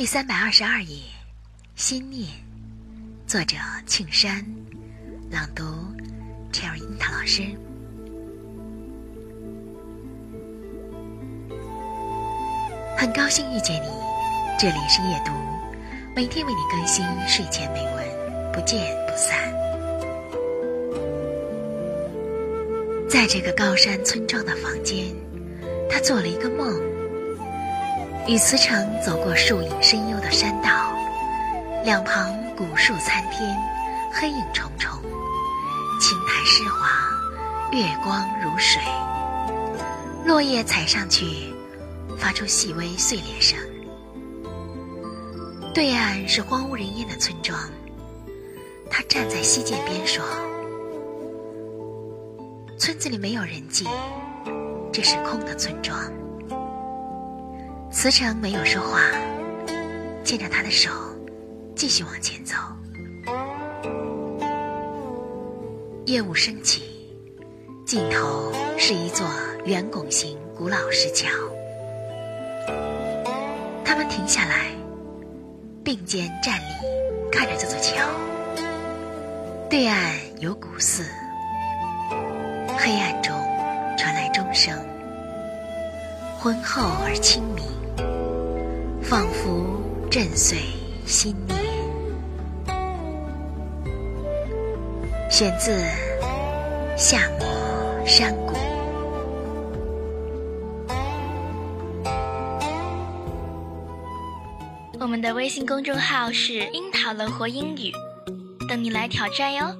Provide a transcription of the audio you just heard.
第三百二十二页，心念，作者庆山，朗读 Cherry 樱桃老师。很高兴遇见你，这里是夜读，每天为你更新睡前美文，不见不散。在这个高山村庄的房间，他做了一个梦。与慈诚走过树影深幽的山道，两旁古树参天，黑影重重，青苔湿滑，月光如水，落叶踩上去，发出细微碎裂声。对岸是荒无人烟的村庄，他站在溪涧边说：“村子里没有人迹，这是空的村庄。”慈诚没有说话，牵着他的手，继续往前走。夜雾升起，尽头是一座圆拱形古老石桥。他们停下来，并肩站立，看着这座桥。对岸有古寺，黑暗中传来钟声，浑厚而清明。仿佛震碎心念。选自《夏末山谷》。我们的微信公众号是“樱桃乐活英语”，等你来挑战哟。